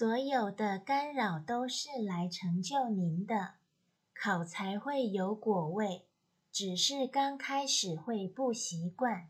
所有的干扰都是来成就您的烤才会有果味只是刚开始会不习惯。